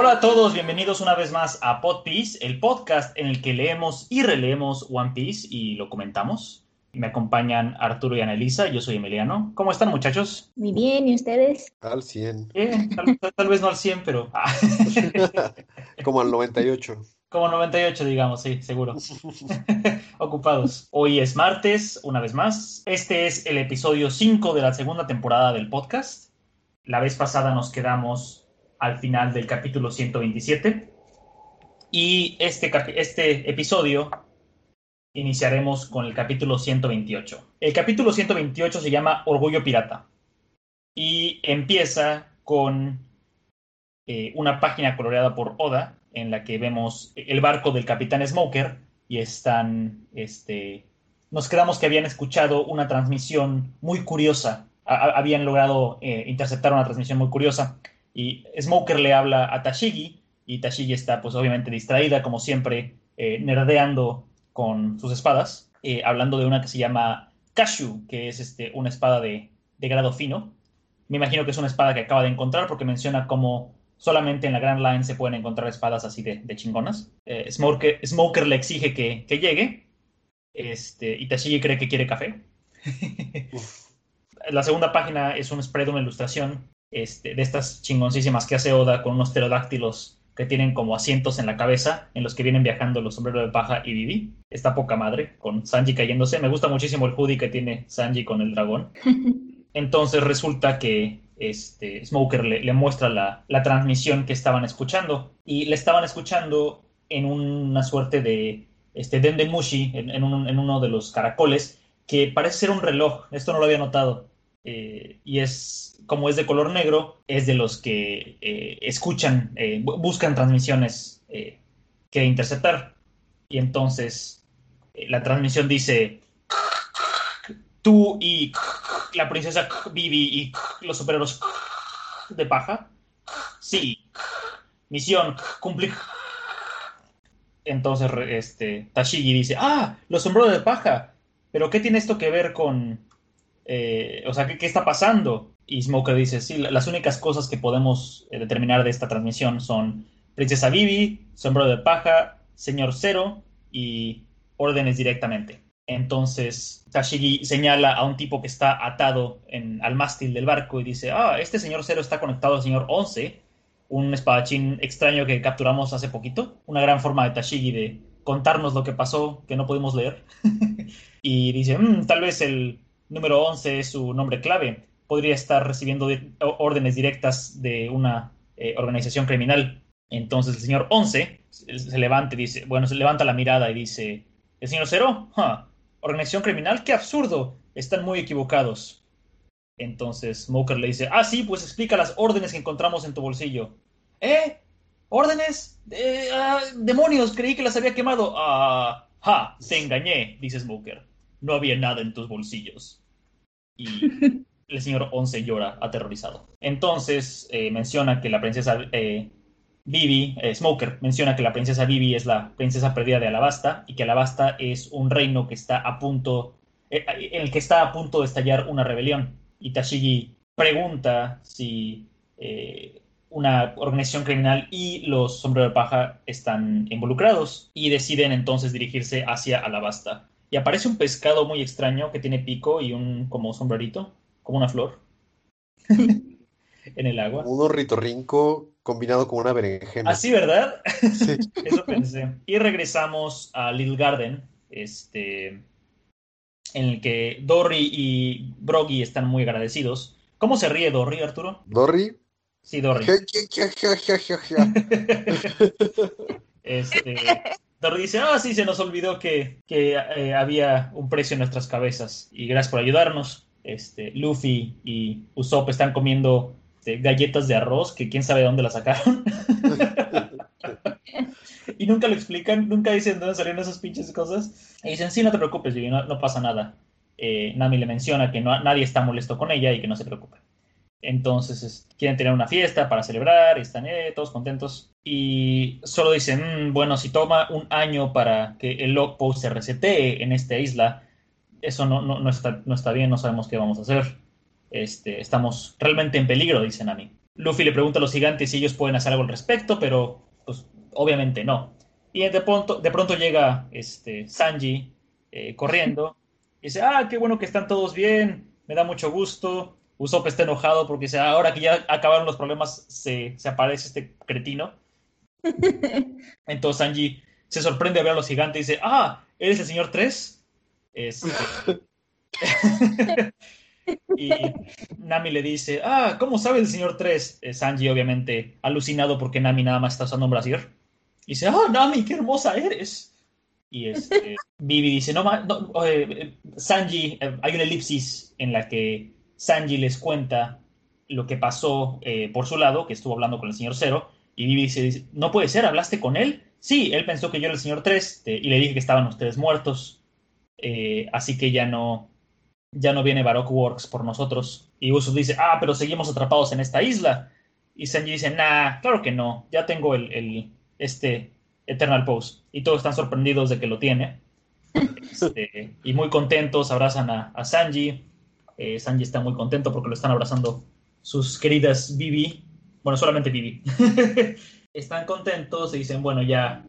Hola a todos, bienvenidos una vez más a Pod Piece, el podcast en el que leemos y releemos One Piece y lo comentamos. Me acompañan Arturo y Anelisa, yo soy Emiliano. ¿Cómo están muchachos? Muy bien, ¿y ustedes? Al 100. Bien, tal, tal vez no al 100, pero... ah, Como al 98. Como 98, digamos, sí, seguro. Ocupados. Hoy es martes, una vez más. Este es el episodio 5 de la segunda temporada del podcast. La vez pasada nos quedamos al final del capítulo 127. Y este, este episodio iniciaremos con el capítulo 128. El capítulo 128 se llama Orgullo Pirata. Y empieza con eh, una página coloreada por Oda en la que vemos el barco del capitán Smoker y están, este, nos quedamos que habían escuchado una transmisión muy curiosa, habían logrado eh, interceptar una transmisión muy curiosa y Smoker le habla a Tashigi y Tashigi está pues obviamente distraída como siempre, eh, nerdeando con sus espadas, eh, hablando de una que se llama Kashu, que es este, una espada de, de grado fino. Me imagino que es una espada que acaba de encontrar porque menciona cómo solamente en la Grand Line se pueden encontrar espadas así de, de chingonas. Eh, Smoker, Smoker le exige que, que llegue este, y Tashigi cree que quiere café. la segunda página es un spread, una ilustración este, de estas chingoncísimas que hace Oda con unos pterodáctilos que tienen como asientos en la cabeza en los que vienen viajando los sombreros de paja y Vivi. Está poca madre con Sanji cayéndose. Me gusta muchísimo el hoodie que tiene Sanji con el dragón. Entonces resulta que este, Smoker le, le muestra la, la transmisión que estaban escuchando y le estaban escuchando en una suerte de este, Dendemushi, en, en, un- en uno de los caracoles, que parece ser un reloj. Esto no lo había notado. Eh, y es, como es de color negro, es de los que eh, escuchan, eh, bu- buscan transmisiones que interceptar. Y entonces la transmisión dice, tú y la princesa Vivi y los superhéroes de paja. Sí. Misión cumplir. Entonces este, Tashigi dice, ah, los sombreros de paja. Pero ¿qué tiene esto que ver con... eh, o sea, ¿qué, qué está pasando? Y Smoker dice, sí, la- las únicas cosas que podemos eh, determinar de esta transmisión son Princesa Vivi, sombrero de paja, Señor Cero y órdenes directamente. Entonces Tashigi señala a un tipo que está atado en, al mástil del barco y dice, ah, este señor Cero está conectado al señor 11, un espadachín extraño que capturamos hace poquito. Una gran forma de Tashigi de contarnos lo que pasó que no pudimos leer. y dice, "Mm, tal vez el número 11 es su nombre clave. Podría estar recibiendo órdenes directas de una eh, organización criminal. Entonces el señor 11 se, levanta y dice, bueno, se levanta la mirada y dice, ¿el señor Cero? Ja, ¿Organización criminal? ¡Qué absurdo! Están muy equivocados. Entonces Smoker le dice, ah, sí, pues explica las órdenes que encontramos en tu bolsillo. ¿Eh? ¿Órdenes? Eh, ah, demonios, creí que las había quemado. Ah, ja, te engañé, dice Smoker. No había nada en tus bolsillos. Y el señor Once llora aterrorizado. Entonces eh, menciona que la princesa eh, Vivi, eh, Smoker, menciona que la princesa Vivi es la princesa perdida de Alabasta y que Alabasta es un reino que está a punto, eh, en el que está a punto de estallar una rebelión. Y Tashigi pregunta si una organización criminal y los sombreros de paja están involucrados y deciden entonces dirigirse hacia Alabasta. Y aparece un pescado muy extraño que tiene pico y un como sombrerito, como una flor, en el agua. Un ornitorrinco combinado con una berenjena. Así, ¿verdad? Sí. Eso pensé. Y regresamos a Little Garden, este, en el que Dory y Broggy están muy agradecidos. ¿Cómo se ríe Dory, Arturo? Dory. Sí, Dory. Este, Dory dice, ah, sí, se nos olvidó que, que, eh, había un precio en nuestras cabezas y gracias por ayudarnos. Este, Luffy y Usopp están comiendo este, galletas de arroz que quién sabe de dónde las sacaron. y nunca lo explican, nunca dicen de dónde salieron esas pinches cosas. Y dicen, sí, no te preocupes, Vivi, no, no pasa nada. Eh, Nami le menciona que no, nadie está molesto con ella y que no se preocupe. Entonces es- quieren tener una fiesta para celebrar y están eh, todos contentos. Y solo dicen, "Mm, bueno, si toma un año para que el log post se resetee en esta isla, eso no, no, no está, no está bien, no sabemos qué vamos a hacer. Este, estamos realmente en peligro, dice Nami. Luffy le pregunta a los gigantes si ellos pueden hacer algo al respecto, pero pues obviamente no. Y de pronto, de pronto llega este, Sanji eh, corriendo y dice, ah, qué bueno que están todos bien, me da mucho gusto. Usopp está enojado porque dice, ah, ahora que ya acabaron los problemas, se, se aparece este cretino. Entonces Sanji se sorprende a ver a los gigantes y dice, ah, ¿eres el señor 3? Este... y Nami le dice, ah, ¿cómo sabe el señor 3? Eh, Sanji obviamente alucinado porque Nami nada más está usando un brasier. Y dice, ah, Nami, qué hermosa eres. Y este, Vivi dice, no, no eh, Sanji, eh, hay una elipsis en la que Sanji les cuenta lo que pasó eh, por su lado, que estuvo hablando con el señor Cero, y Vivi dice, no puede ser, ¿hablaste con él? Sí, él pensó que yo era el señor 3 y le dije que estaban ustedes muertos, así que ya no, ya no viene Baroque Works por nosotros. Y Usos dice, ah, pero seguimos atrapados en esta isla. Y Sanji dice, nah, claro que no, ya tengo el, el este Eternal Pose. Y todos están sorprendidos de que lo tiene. Este, y muy contentos, abrazan a, Sanji. Eh, Sanji está muy contento porque lo están abrazando sus queridas Vivi. Bueno, solamente Vivi. están contentos y dicen, bueno, ya,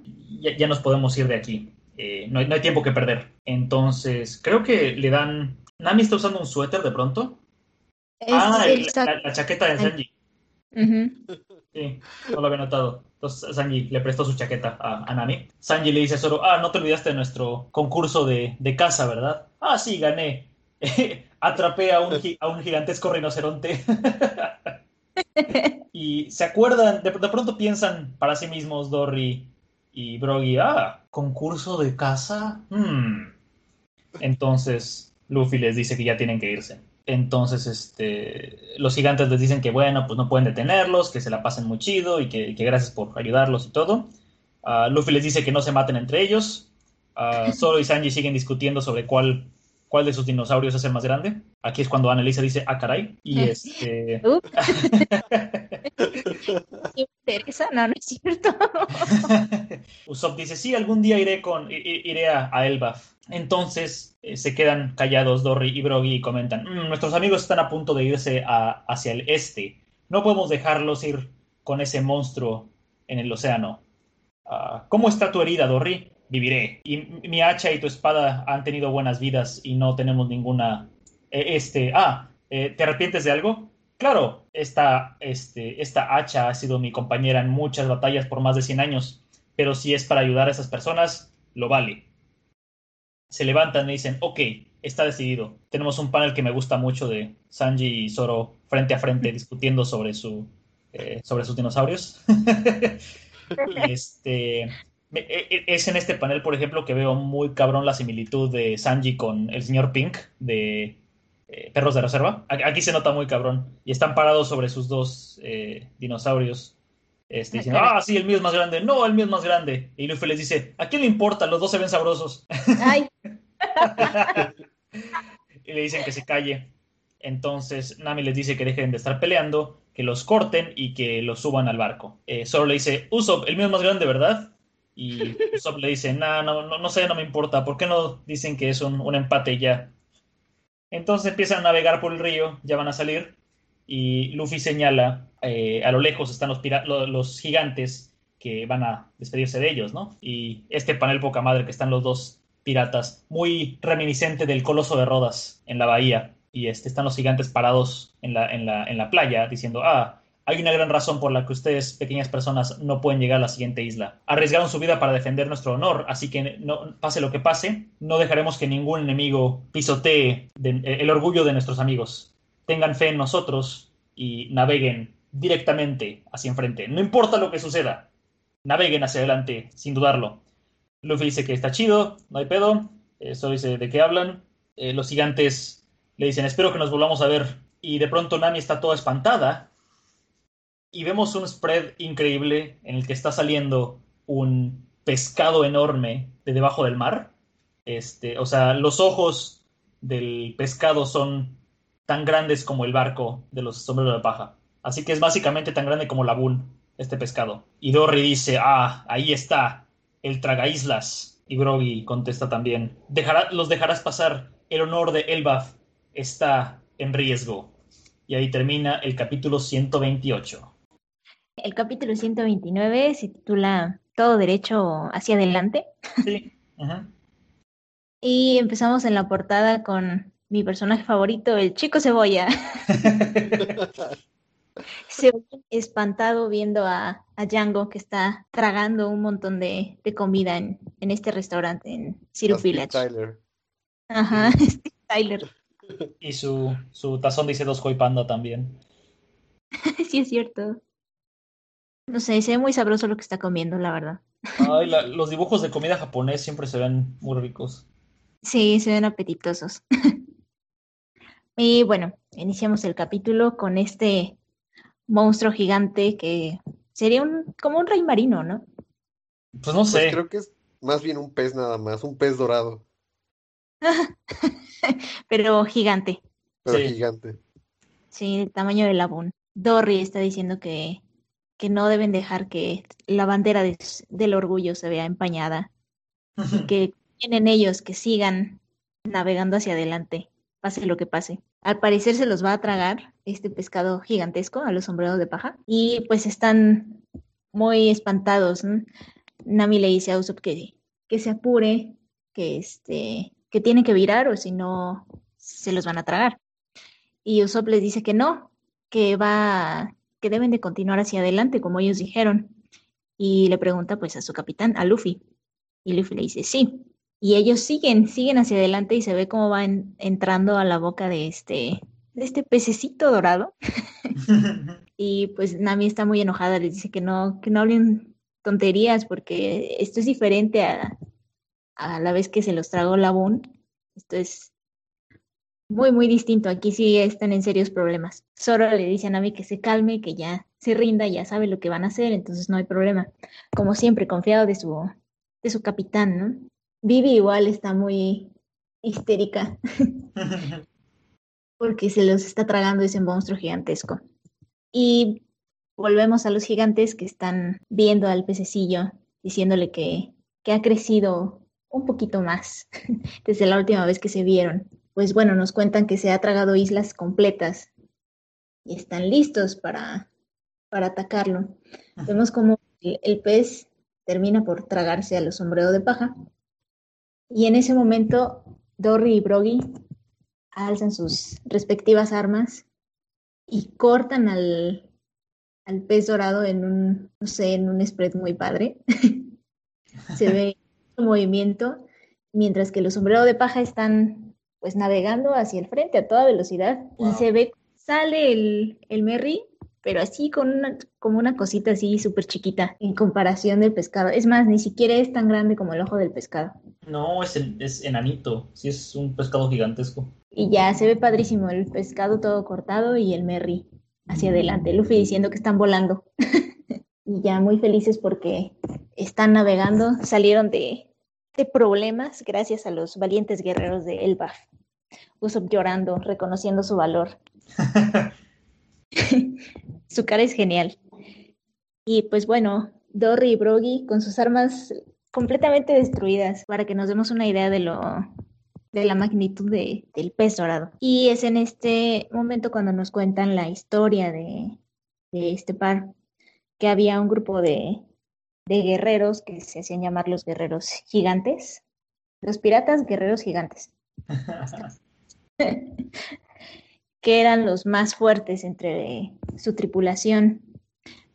ya, nos podemos ir de aquí. Eh, no, hay, tiempo que perder. Entonces, creo que le dan... Nami está usando un suéter de pronto. ah, la, chaqueta de Sanji. Sí, no lo había notado. Entonces Sanji le prestó su chaqueta a, Nami. Sanji le dice a Zoro, ah, no te olvidaste de nuestro concurso de, de caza, ¿verdad? Ah, sí, gané. Atrapé a un, a un gigantesco rinoceronte. y se acuerdan, de, pronto piensan para sí mismos Dory y Broggy, ah, concurso de caza. Hmm. Entonces Luffy les dice que ya tienen que irse. Entonces, este, los gigantes les dicen que, bueno, pues no pueden detenerlos, que se la pasen muy chido y que, gracias por ayudarlos y todo. Uh, Luffy les dice que no se maten entre ellos. Uh, y Sanji siguen discutiendo sobre cuál, cuál de sus dinosaurios es el más grande. Aquí es cuando Annalisa dice, ah, caray. Y este... interesa? No, no es cierto. Usopp dice, sí, algún día iré, con, iré a, a Elbaf. Entonces eh, se quedan callados Dory y Broggy y comentan, mm, nuestros amigos están a punto de irse hacia el este. No podemos dejarlos ir con ese monstruo en el océano. Ah, ¿Cómo está tu herida, Dory? Viviré. Y mi hacha y tu espada han tenido buenas vidas y no tenemos ninguna... Eh, este... Ah, eh, ¿te arrepientes de algo? Claro, esta, este, esta hacha ha sido mi compañera en muchas batallas por más de 100 años, pero si es para ayudar a esas personas, lo vale se levantan y dicen, ok, está decidido. Tenemos un panel que me gusta mucho de Sanji y Zoro frente a frente discutiendo sobre, su, eh, sobre sus dinosaurios. este, es en este panel, por ejemplo, que veo muy cabrón la similitud de Sanji con el señor Pink de eh, Perros de Reserva. Aquí se nota muy cabrón. Y están parados sobre sus dos eh, dinosaurios. Este, diciendo, ah, sí, el mío es más grande. No, el mío es más grande. Y Luffy les dice, ¿a quién le importa? Los dos se ven sabrosos. Ay. y le dicen que se calle. Entonces Nami les dice que dejen de estar peleando, que los corten y que los suban al barco. Eh, solo le dice, Usopp, el mío es más grande, ¿verdad? Y Usopp le dice, nah, no, no, no sé, no me importa. ¿Por qué no dicen que es un, un empate ya? Entonces empiezan a navegar por el río, ya van a salir y Luffy señala, eh, a lo lejos están los, los gigantes que van a despedirse de ellos, ¿no? Y este panel poca madre que están los dos piratas, muy reminiscente del coloso de Rodas en la bahía. Y este, están los gigantes parados en la, en la, en la playa diciendo, ah, hay una gran razón por la que ustedes, pequeñas personas, no pueden llegar a la siguiente isla. Arriesgaron su vida para defender nuestro honor, así que no, pase lo que pase, no dejaremos que ningún enemigo pisotee el orgullo de nuestros amigos tengan fe en nosotros y naveguen directamente hacia enfrente. No importa lo que suceda, naveguen hacia adelante, sin dudarlo. Luffy dice que está chido, no hay pedo. Eso dice de qué hablan. Eh, los gigantes le dicen, espero que nos volvamos a ver. Y de pronto Nami está toda espantada. Y vemos un spread increíble en el que está saliendo un pescado enorme de debajo del mar. Este, o sea, los ojos del pescado son tan grandes como el barco de los sombreros de paja. Así que es básicamente tan grande como la Boon, este pescado. Y Dory dice, ah, ahí está, el traga islas. Y Groggy contesta también, los dejarás pasar, el honor de Elbaf está en riesgo. Y ahí termina el capítulo 128. El capítulo 129 se titula Todo derecho hacia adelante. Sí. ajá. Y empezamos en la portada con mi personaje favorito, el chico cebolla. Se ve espantado viendo a, a Django que está tragando un montón de, de comida en, en este restaurante en Steve Village. Tyler. Ajá, Steve Tyler. Y su, su tazón dice dos Panda también. Sí, es cierto. No sé, se ve muy sabroso lo que está comiendo, la verdad. Ay, la- los dibujos de comida japonés siempre se ven muy ricos. Sí, se ven apetitosos. Y bueno, iniciamos el capítulo con este monstruo gigante que sería un, como un rey marino, ¿no? Pues no Pues sé. creo que es más bien un pez nada más, un pez dorado, Pero gigante. pero Sí. gigante. Sí, el tamaño del labún. Dory está diciendo que, que no deben dejar que la bandera de- del orgullo se vea empañada, que tienen ellos que sigan navegando hacia adelante, pase lo que pase. Al parecer se los va a tragar este pescado gigantesco a los sombreros de paja y pues están muy espantados. ¿no? Nami le dice a Usopp que, que se apure, que, este, que tiene que virar o si no se los van a tragar. Y Usopp les dice que no, que va, que deben de continuar hacia adelante, como ellos dijeron. Y le pregunta pues a su capitán, a Luffy. Y Luffy le dice sí. Y ellos siguen, siguen hacia adelante y se ve cómo van entrando a la boca de este, de este pececito dorado. Y pues Nami está muy enojada, les dice que no, que no hablen tonterías porque esto es diferente a, a la vez que se los tragó Labún. Esto es muy, muy distinto. Aquí sí están en serios problemas. Zoro le dice a Nami que se calme, que ya se rinda, ya sabe lo que van a hacer, entonces no hay problema. Como siempre, confiado de su, de su capitán, ¿no? Vivi igual está muy histérica porque se los está tragando ese monstruo gigantesco. Y volvemos a los gigantes que están viendo al pececillo, diciéndole que, que ha crecido un poquito más desde la última vez que se vieron. Pues bueno, nos cuentan que se ha tragado islas completas y están listos para, para atacarlo. Vemos como el, el pez termina por tragarse a los sombreros de paja. Y en ese momento, Dory y Broggy alzan sus respectivas armas y cortan al, al pez dorado en un, no sé, en un spread muy padre. Se ve un movimiento, mientras que los sombreros de paja están pues navegando hacia el frente a toda velocidad y se ve, sale el, el Merry, pero así con una, como una cosita así súper chiquita en comparación del pescado. Es más, ni siquiera es tan grande como el ojo del pescado. No, es, en- es enanito. Sí, es un pescado gigantesco. Y ya se ve padrísimo el pescado todo cortado y el Merry hacia adelante. Luffy diciendo que están volando. y ya muy felices porque están navegando, salieron de, de problemas gracias a los valientes guerreros de Elbaf. Usopp llorando, reconociendo su valor. su cara es genial. Y pues bueno, Dory y Broggy con sus armas completamente destruidas para que nos demos una idea de lo de la magnitud de- del pez dorado. Y es en este momento cuando nos cuentan la historia de, de este par, que había un grupo de, de guerreros que se hacían llamar los guerreros gigantes, los piratas guerreros gigantes, que eran los más fuertes entre su tripulación.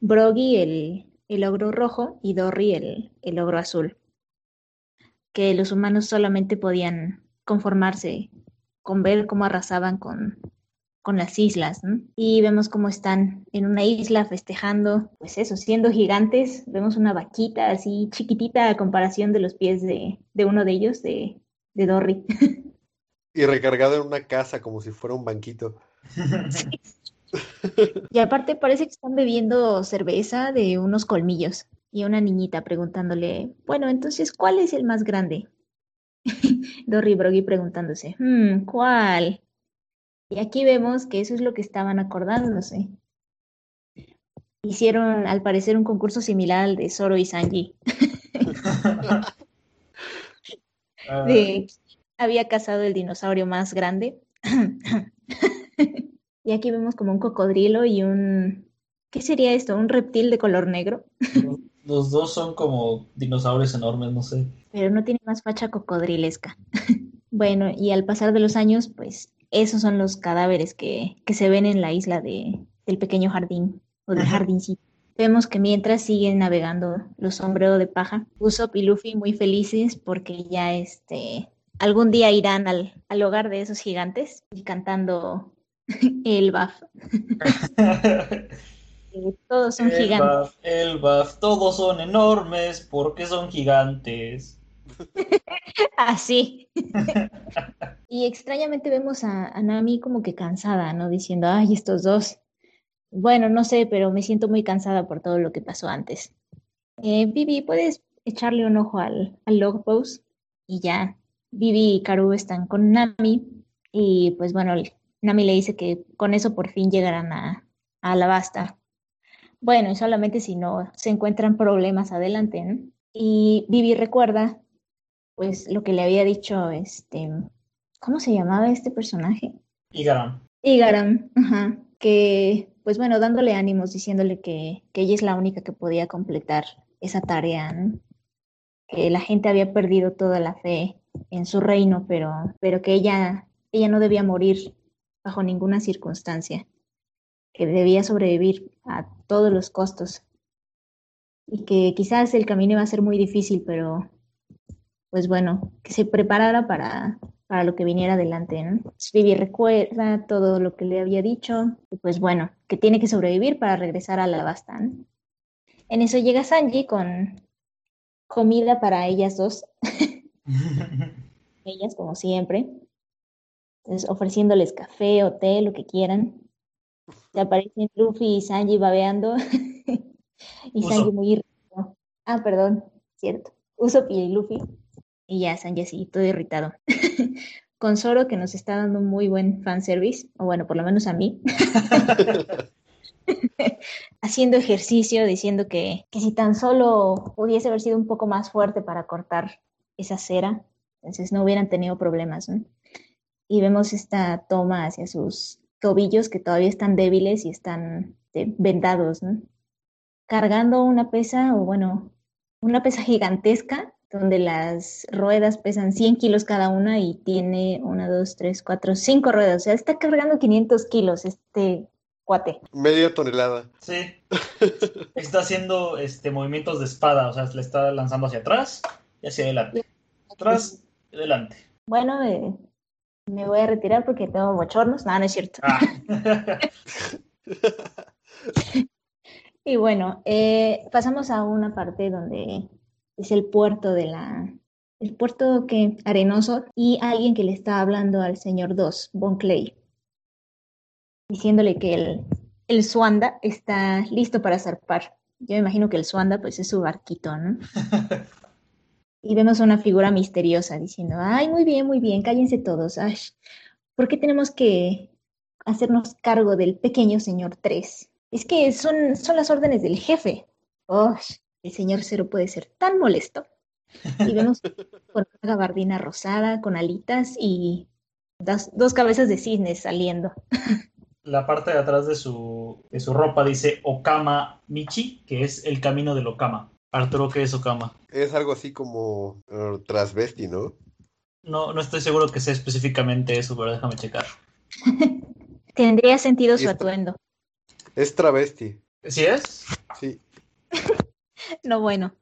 Broggy, el, el ogro rojo, y Dory, el, el ogro azul. Que los humanos solamente podían conformarse con ver cómo arrasaban con, con las islas. ¿no? Y vemos cómo están en una isla festejando, pues eso, siendo gigantes. Vemos una vaquita así chiquitita a comparación de los pies de, de uno de ellos, de, de Dory. Y recargado en una casa como si fuera un banquito. Y aparte parece que están bebiendo cerveza de unos colmillos. Y una niñita preguntándole, bueno, entonces, ¿cuál es el más grande? Dory y Broggy preguntándose, "Hmm, ¿cuál? Y aquí vemos que eso es lo que estaban acordándose. Hicieron, al parecer, un concurso similar al de Zoro y Sanji, Ah, de quién había cazado el dinosaurio más grande. Y aquí vemos como un cocodrilo y un... ¿Qué sería esto? ¿Un reptil de color negro? Los dos son como dinosaurios enormes, no sé. Pero no tiene más facha cocodrilesca. bueno, y al pasar de los años, pues esos son los cadáveres que, que se ven en la isla de, del pequeño jardín o del Ajá. jardincito. Vemos que mientras siguen navegando los sombreros de paja, Usopp y Luffy muy felices porque ya este algún día irán al, al hogar de esos gigantes y cantando el baf. Eh, Todos son El gigantes. El Baf, todos son enormes porque son gigantes. Así. y extrañamente vemos a, a Nami como que cansada, ¿no? Diciendo, ay, estos dos. Bueno, no sé, pero me siento muy cansada por todo lo que pasó antes. Eh, Vivi, ¿puedes echarle un ojo al, al log post? Y ya, Vivi y Karu están con Nami. Y pues bueno, Nami le dice que con eso por fin llegarán a, a Alabasta. Bueno, y solamente si no se encuentran problemas adelante, ¿no? Y Vivi recuerda pues lo que le había dicho este, ¿cómo se llamaba este personaje? Y Garam. Igaram, ajá, que pues bueno, dándole ánimos, diciéndole que, que ella es la única que podía completar esa tarea, ¿no? que la gente había perdido toda la fe en su reino, pero, pero que ella, ella no debía morir bajo ninguna circunstancia, que debía sobrevivir a todos los costos y que quizás el camino iba a ser muy difícil, pero pues bueno, que se preparara para, para lo que viniera adelante, ¿no? Vivi recuerda todo lo que le había dicho y pues bueno, que tiene que sobrevivir para regresar a ¿no? En eso llega Sanji con comida para ellas dos, ellas como siempre, entonces ofreciéndoles café o té, lo que quieran. Se aparecen Luffy y Sanji babeando y. Sanji muy irritado. Ah, perdón, cierto. Usopp y Luffy y ya Sanji así, todo irritado. Con Zoro que nos está dando un muy buen fanservice, o bueno, por lo menos a mí. Haciendo ejercicio, diciendo que, que si tan solo pudiese haber sido un poco más fuerte para cortar esa cera, entonces no hubieran tenido problemas. ¿no? Y vemos esta toma hacia sus tobillos que todavía están débiles y están eh, vendados, ¿no? cargando una pesa, o bueno, una pesa gigantesca donde las ruedas pesan 100 kilos cada una y tiene una, dos, tres, cuatro, cinco ruedas. O sea, está cargando 500 kilos este cuate. Media tonelada. Sí. Está haciendo este, movimientos de espada, o sea, le está lanzando hacia atrás y hacia adelante. Atrás y adelante. Bueno, eh, me voy a retirar porque tengo bochornos. No, no es cierto. Ah. Y bueno, eh, pasamos a una parte donde es el puerto de la, el puerto que arenoso y alguien que le está hablando al señor 2, Bon Clay, diciéndole que el, el Suanda está listo para zarpar. Yo me imagino que el Suanda pues es su barquito, ¿no? Y vemos una figura misteriosa diciendo, ay, muy bien, muy bien, cállense todos. Ay, ¿por qué tenemos que hacernos cargo del pequeño señor 3? Es que son, son las órdenes del jefe. Oh, el señor Cero puede ser tan molesto. Y vemos con una gabardina rosada, con alitas y dos, dos cabezas de cisnes saliendo. La parte de atrás de su, de su ropa dice Okama Michi, que es el camino del Okama. Arturo, ¿qué es Okama? Es algo así como uh, transvesti, ¿no? No, no estoy seguro que sea específicamente eso, pero déjame checar. Tendría sentido su atuendo. Es travesti, ¿Sí es? sí. No, bueno.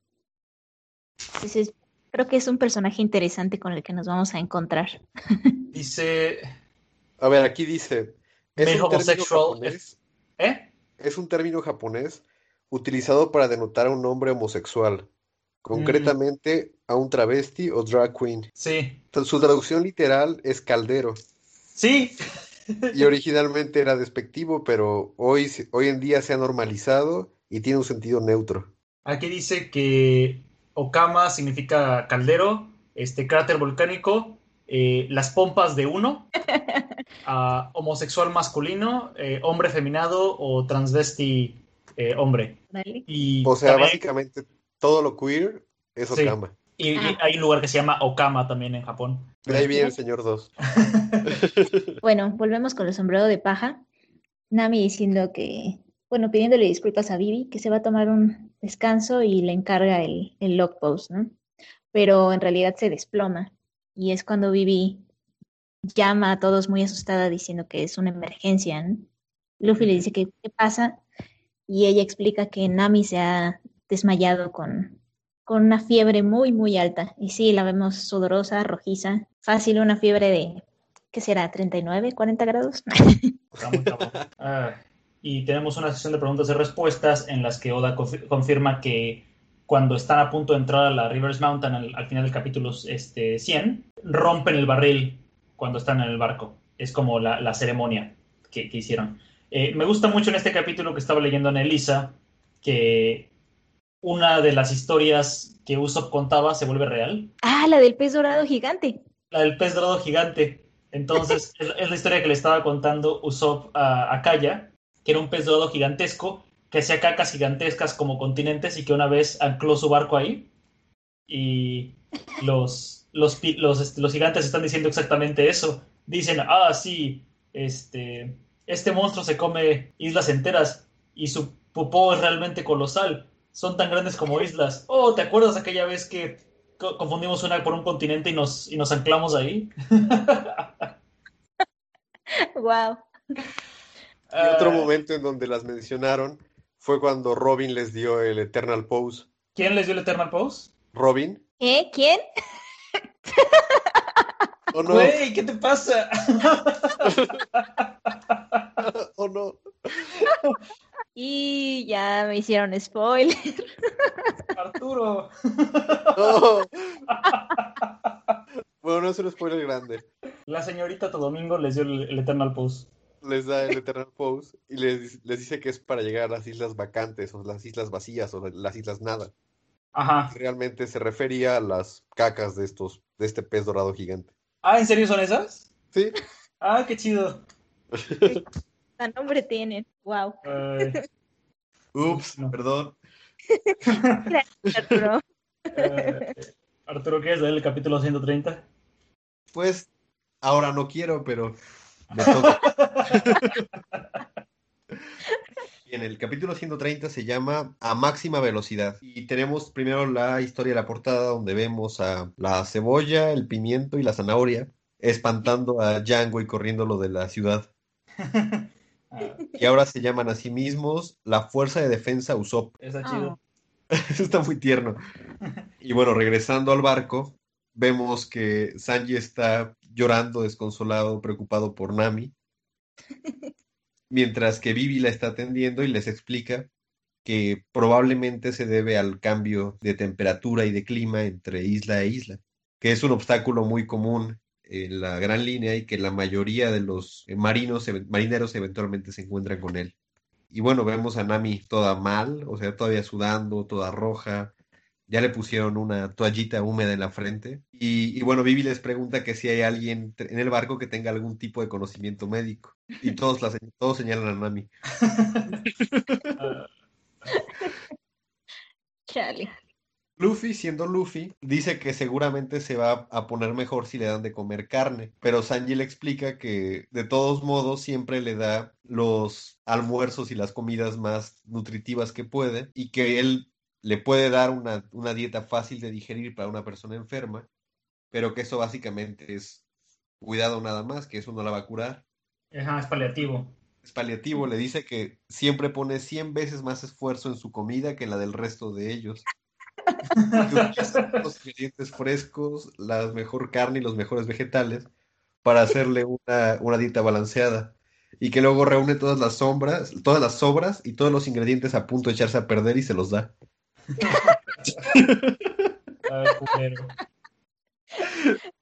Entonces, creo que es un personaje interesante con el que nos vamos a encontrar. Dice. A ver, aquí dice, es un término homosexual. japonés, ¿Eh? es un término japonés utilizado para denotar a un hombre homosexual, concretamente a un travesti o drag queen. Sí. Su traducción literal es caldero Sí. y originalmente era despectivo, pero hoy, se- hoy en día se ha normalizado y tiene un sentido neutro. Aquí dice que Okama significa caldero, este cráter volcánico, eh, las pompas de uno, homosexual masculino, eh, hombre feminado o transvesti eh, hombre. ¿Vale? Y O sea, también- básicamente todo lo queer es. Okama. y- y Ah. hay un lugar que se llama Okama también en Japón. De ahí viene el señor 2. Bueno, volvemos con el sombrero de paja. Nami diciendo que, bueno, pidiéndole disculpas a Vivi, que se va a tomar un descanso y le encarga el, el log post, ¿no? Pero en realidad se desploma y es cuando Vivi llama a todos muy asustada diciendo que es una emergencia. ¿no? Luffy le dice que qué pasa y ella explica que Nami se ha desmayado con, con una fiebre muy, muy alta. Y sí, la vemos sudorosa, rojiza, fácil, una fiebre de, ¿qué será? ¿39, 40 grados? Ah, y tenemos una sesión de preguntas y respuestas en las que Oda confirma que cuando están a punto de entrar a la Rivers Mountain al, al final del capítulo este, 100, rompen el barril cuando están en el barco. Es como la, la ceremonia que, que hicieron. Eh, me gusta mucho en este capítulo que estaba leyendo en Elisa que una de las historias que Usopp contaba se vuelve real. Ah, la del pez dorado gigante. La del pez dorado gigante. Entonces, es, es, la historia que le estaba contando Usopp a, a Kaya, que era un pez dorado gigantesco que hacía cacas gigantescas como continentes y que una vez ancló su barco ahí. Y los, los, los, este, los gigantes están diciendo exactamente eso. Dicen, ah, sí, este, este monstruo se come islas enteras y su popó es realmente colosal. Son tan grandes como islas. Oh, ¿te acuerdas aquella vez que co confundimos una por un continente y nos, y nos anclamos ahí? wow. Y otro momento en donde las mencionaron fue cuando Robin les dio el Eternal Pose. ¿Quién les dio el Eternal Pose? Robin. ¿Eh? ¿Quién? ¿O no? Güey, ¿qué te pasa? ¿O no? Y ya me hicieron spoiler. Arturo. No. Bueno, no es un spoiler grande. La señorita Domingo les dio el, el Eternal Pose. Les da el Eternal Y les, les, dice que es para llegar a las islas vacantes o las islas vacías o las islas nada. Ajá. Realmente se refería a las cacas de estos, de este pez dorado gigante. Ah, ¿en serio son esas? Sí. Ah, qué chido. ¿Qué nombre tienen? Wow. Ay. Ups, No. perdón. Arturo. Eh, Arturo, ¿qué es el capítulo 130? Pues ahora no quiero, pero me toca. Bien, el capítulo 130 se llama A máxima velocidad. Y tenemos primero la historia de la portada donde vemos a la cebolla, el pimiento y la zanahoria espantando a Django y corriéndolo de la ciudad. Ah, Y ahora se llaman a sí mismos la Fuerza de Defensa Usopp. está chido. Eso está muy tierno. Y bueno, regresando al barco, vemos que Sanji está llorando, desconsolado, preocupado por Nami, mientras que Vivi la está atendiendo y les explica que probablemente se debe al cambio de temperatura y de clima entre isla e isla, que es un obstáculo muy común en la gran línea y que la mayoría de los marinos, marineros eventualmente se encuentran con él. Y bueno, vemos a Nami toda mal, o sea, todavía sudando, toda roja. Ya le pusieron una toallita húmeda en la frente. Y, y, bueno, Vivi les pregunta que si hay alguien en el barco que tenga algún tipo de conocimiento médico. Y todos, todos señalan a Nami. Chale. Luffy, siendo Luffy, dice que seguramente se va a poner mejor si le dan de comer carne, pero Sanji le explica que de todos modos siempre le da los almuerzos y las comidas más nutritivas que puede y que él le puede dar una, una dieta fácil de digerir para una persona enferma, pero que eso básicamente es cuidado nada más, que eso no la va a curar. Ajá, es paliativo. Es paliativo, le dice que siempre pone 100 veces más esfuerzo en su comida que en la del resto de ellos. los ingredientes frescos, la mejor carne y los mejores vegetales para hacerle una, una, dieta balanceada. Y que luego reúne todas las sombras, todas las sobras y todos los ingredientes a punto de echarse a perder y se los da.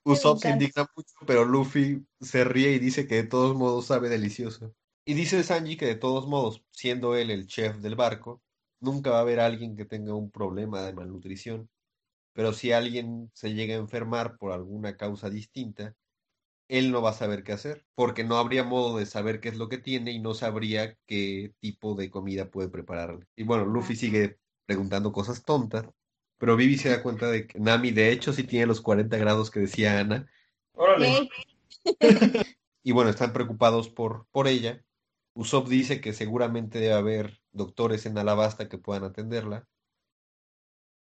Usopp se indigna mucho, pero Luffy se ríe y dice que de todos modos sabe delicioso. Y dice Sanji que de todos modos, siendo él el chef del barco, nunca va a haber alguien que tenga un problema de malnutrición. Pero si alguien se llega a enfermar por alguna causa distinta, él no va a saber qué hacer, porque no habría modo de saber qué es lo que tiene y no sabría qué tipo de comida puede prepararle. Y bueno, Luffy sigue preguntando cosas tontas, pero Vivi se da cuenta de que Nami de hecho sí tiene los 40 grados que decía Ana. Órale. Y bueno, están preocupados por, por ella. Usopp dice que seguramente debe haber doctores en Alabasta que puedan atenderla,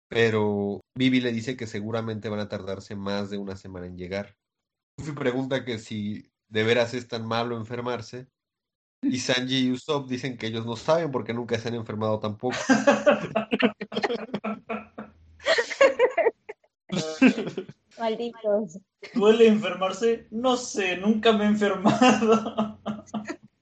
pero Vivi le dice que seguramente van a tardarse más de una semana en llegar. Luffy pregunta que si de veras es tan malo enfermarse, y Sanji y Usopp dicen que ellos no saben porque nunca se han enfermado tampoco. Malditos. ¿Duele enfermarse? No sé, nunca me he enfermado.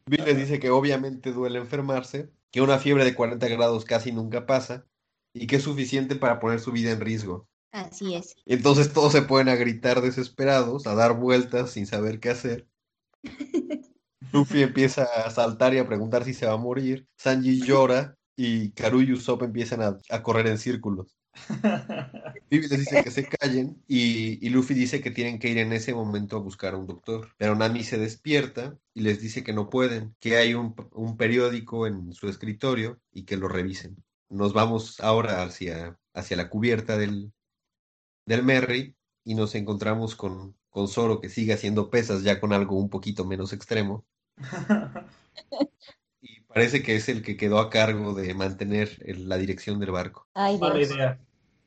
Bill les dice que obviamente duele enfermarse, que una fiebre de 40 grados casi nunca pasa y que es suficiente para poner su vida en riesgo. Así es. Y entonces todos se ponen a gritar desesperados, a dar vueltas sin saber qué hacer. Luffy empieza a saltar y a preguntar si se va a morir. Sanji llora y Karu y Usopp empiezan a, a correr en círculos. Vivi les dice que se callen y, y, Luffy dice que tienen que ir en ese momento a buscar a un doctor. Pero Nami se despierta y les dice que no pueden, que hay un, un periódico en su escritorio y que lo revisen. Nos vamos ahora hacia, hacia la cubierta del, del Merry y nos encontramos con, con Zoro que sigue haciendo pesas ya con algo un poquito menos extremo. y parece que es el que quedó a cargo de mantener el, la dirección del barco. Ay, Mala idea.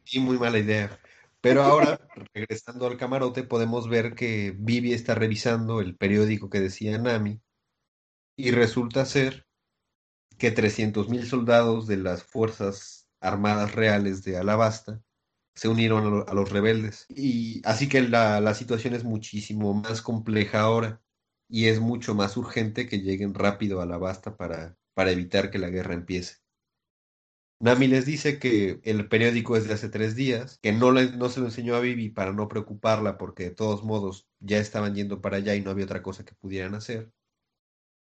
Sí, muy mala idea. Pero ahora, regresando al camarote, podemos ver que Vivi está revisando el periódico que decía Nami y resulta ser que 300.000 soldados de las Fuerzas Armadas Reales de Alabasta se unieron a, lo- a los rebeldes. Y así que la, la situación es muchísimo más compleja ahora y es mucho más urgente que lleguen rápido a Alabasta para, para evitar que la guerra empiece. Nami les dice que el periódico es de hace tres días, que no, le- no se lo enseñó a Vivi para no preocuparla porque de todos modos ya estaban yendo para allá y no había otra cosa que pudieran hacer,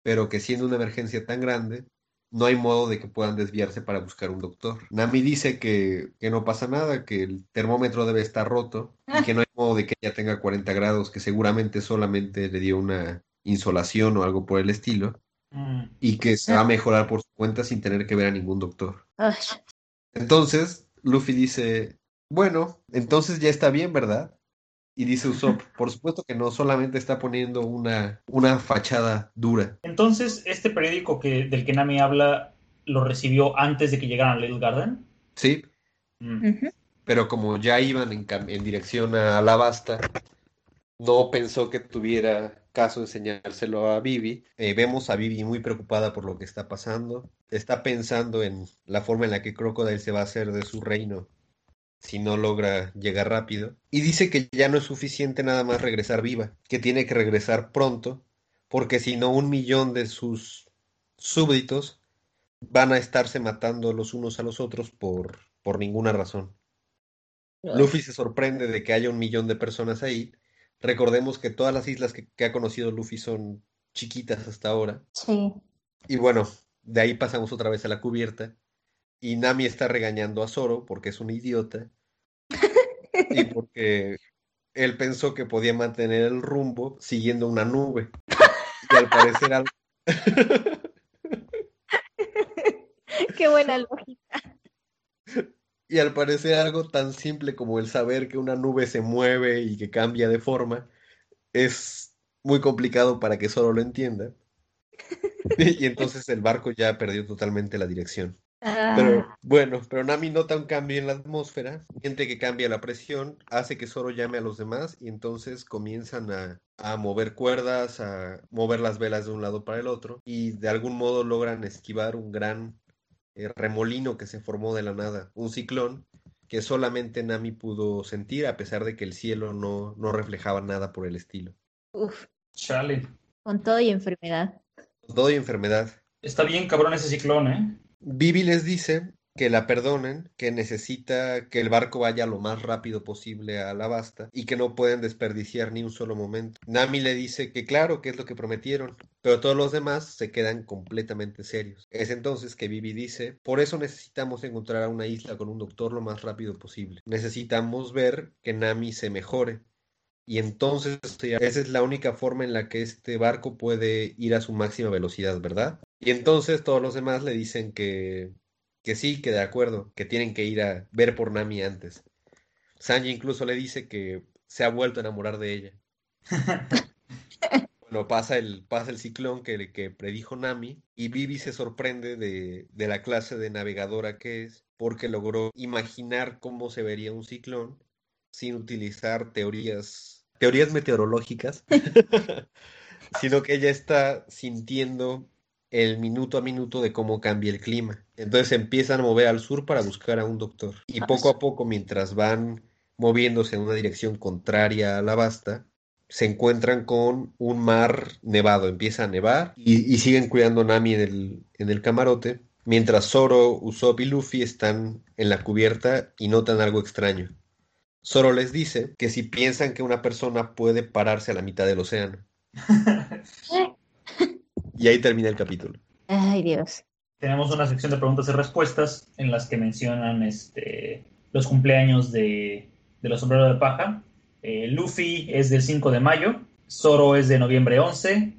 pero que siendo una emergencia tan grande, no hay modo de que puedan desviarse para buscar un doctor. Nami dice que, que no pasa nada, que el termómetro debe estar roto y que no hay modo de que ella tenga 40 grados, que seguramente solamente le dio una insolación o algo por el estilo, Mm. y que se va a mejorar por su cuenta sin tener que ver a ningún doctor. Ay, Entonces, Luffy dice, bueno, entonces ya está bien, ¿verdad? Y dice Usopp, por supuesto que no, solamente está poniendo una, una fachada dura. Entonces, este periódico que, del que Nami habla lo recibió antes de que llegaran a Little Garden. Sí, Mm. Pero como ya iban en, dirección a Alabasta, no pensó que tuviera caso enseñárselo a Vivi. Eh, vemos a Vivi muy preocupada por lo que está pasando. Está pensando en la forma en la que Crocodile se va a hacer de su reino si no logra llegar rápido. Y dice que ya no es suficiente nada más regresar viva, que tiene que regresar pronto, porque si no un millón de sus súbditos van a estarse matando los unos a los otros por, por ninguna razón. Luffy se sorprende de que haya un millón de personas ahí. Recordemos que todas las islas que, que ha conocido Luffy son chiquitas hasta ahora. Sí. Y bueno, de ahí pasamos otra vez a la cubierta. Y Nami está regañando a Zoro porque es un idiota. y porque él pensó que podía mantener el rumbo siguiendo una nube. Y al parecer algo... Qué buena lógica. Y al parecer algo tan simple como el saber que una nube se mueve y que cambia de forma es muy complicado para que Zoro lo entienda. Y entonces el barco ya perdió totalmente la dirección. Ah, Pero bueno, pero Nami nota un cambio en la atmósfera, siente que cambia la presión, hace que Zoro llame a los demás y entonces comienzan a, a mover cuerdas, a mover las velas de un lado para el otro y de algún modo logran esquivar un gran eh, remolino que se formó de la nada, un ciclón que solamente Nami pudo sentir a pesar de que el cielo no, no reflejaba nada por el estilo. uf, Chale. con todo y enfermedad. Todo y enfermedad. Está bien cabrón ese ciclón, ¿eh? Vivi les dice que la perdonen, que necesita que el barco vaya lo más rápido posible a Alabasta y que no pueden desperdiciar ni un solo momento. Nami le dice que claro, que es lo que prometieron, pero todos los demás se quedan completamente serios. Es entonces que Vivi dice, por eso necesitamos encontrar a una isla con un doctor lo más rápido posible. Necesitamos ver que Nami se mejore. Y entonces esa es la única forma en la que este barco puede ir a su máxima velocidad, ¿verdad? Y entonces todos los demás le dicen que, que sí, que de acuerdo, que tienen que ir a ver por Nami antes. Sanji incluso le dice que se ha vuelto a enamorar de ella. Bueno, pasa el, pasa el ciclón que, que predijo Nami y Vivi se sorprende de, de la clase de navegadora que es porque logró imaginar cómo se vería un ciclón sin utilizar teorías, teorías meteorológicas, sino que ella está sintiendo el minuto a minuto de cómo cambia el clima. Entonces empiezan a mover al sur para buscar a un doctor. Y poco a poco, mientras van moviéndose en una dirección contraria a la basta, se encuentran con un mar nevado. Empieza a nevar y, y siguen cuidando a Nami en el, en el camarote, mientras Zoro, Usopp y Luffy están en la cubierta y notan algo extraño. Zoro les dice que si piensan que una persona puede pararse a la mitad del océano. y ahí termina el capítulo. Ay, Dios. Tenemos una sección de preguntas y respuestas en las que mencionan este, los cumpleaños de, de los sombreros de paja. Eh, Luffy es del 5 de mayo, Zoro es de noviembre 11,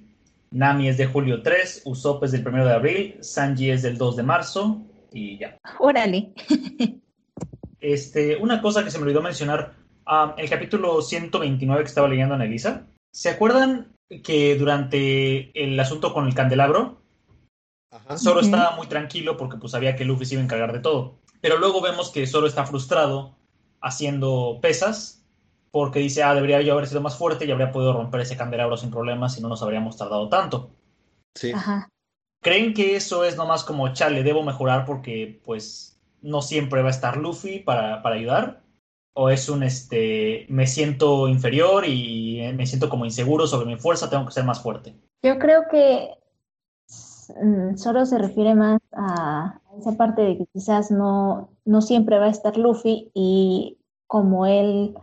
Nami es de julio 3, Usopp es del 1 de abril, Sanji es del 2 de marzo y ya. Órale. Este, una cosa que se me olvidó mencionar, um, el capítulo 129 que estaba leyendo en Elisa, ¿se acuerdan que durante el asunto con el candelabro, Ajá. Zoro estaba muy tranquilo porque pues sabía que Luffy se iba a encargar de todo. Pero luego vemos que Zoro está frustrado haciendo pesas porque dice, ah, debería yo haber sido más fuerte y habría podido romper ese candelabro sin problemas y no nos habríamos tardado tanto. Sí. Ajá. ¿Creen que eso es nomás como, chale, debo mejorar porque pues no siempre va a estar Luffy para, para ayudar? ¿O es un, este, me siento inferior y eh, me siento como inseguro sobre mi fuerza, tengo que ser más fuerte? Yo creo que mm, solo se refiere más a esa parte de que quizás no, no siempre va a estar Luffy y como él,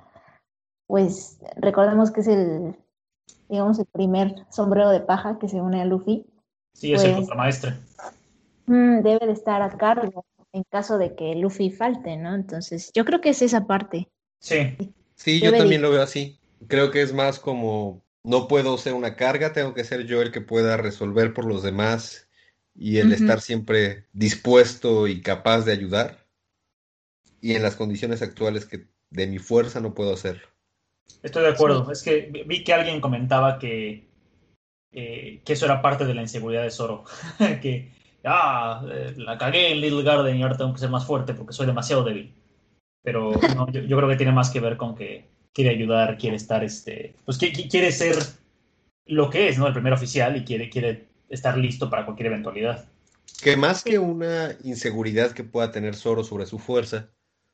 pues recordemos que es el, digamos, el primer sombrero de paja que se une a Luffy, Sí, es el Pues- contramaestre. mm, debe de estar a cargo en caso de que Luffy falte, ¿no? Entonces, yo creo que es esa parte. Sí, Sí, yo también lo veo así. Creo que es más como no puedo ser una carga, tengo que ser yo el que pueda resolver por los demás y el estar siempre dispuesto y capaz de ayudar. Y en las condiciones actuales que de mi fuerza no puedo hacerlo. estoy de acuerdo. Es que vi- vi que alguien comentaba que, eh, que eso era parte de la inseguridad de Zoro. que, ah, eh, la cagué en Little Garden y ahora tengo que ser más fuerte porque soy demasiado débil. Pero no, yo, yo creo que tiene más que ver con que quiere ayudar, quiere estar, este, pues qui- qui- quiere ser lo que es, ¿no? El primer oficial y quiere, quiere estar listo para cualquier eventualidad. Que más que una inseguridad que pueda tener Zoro sobre su fuerza,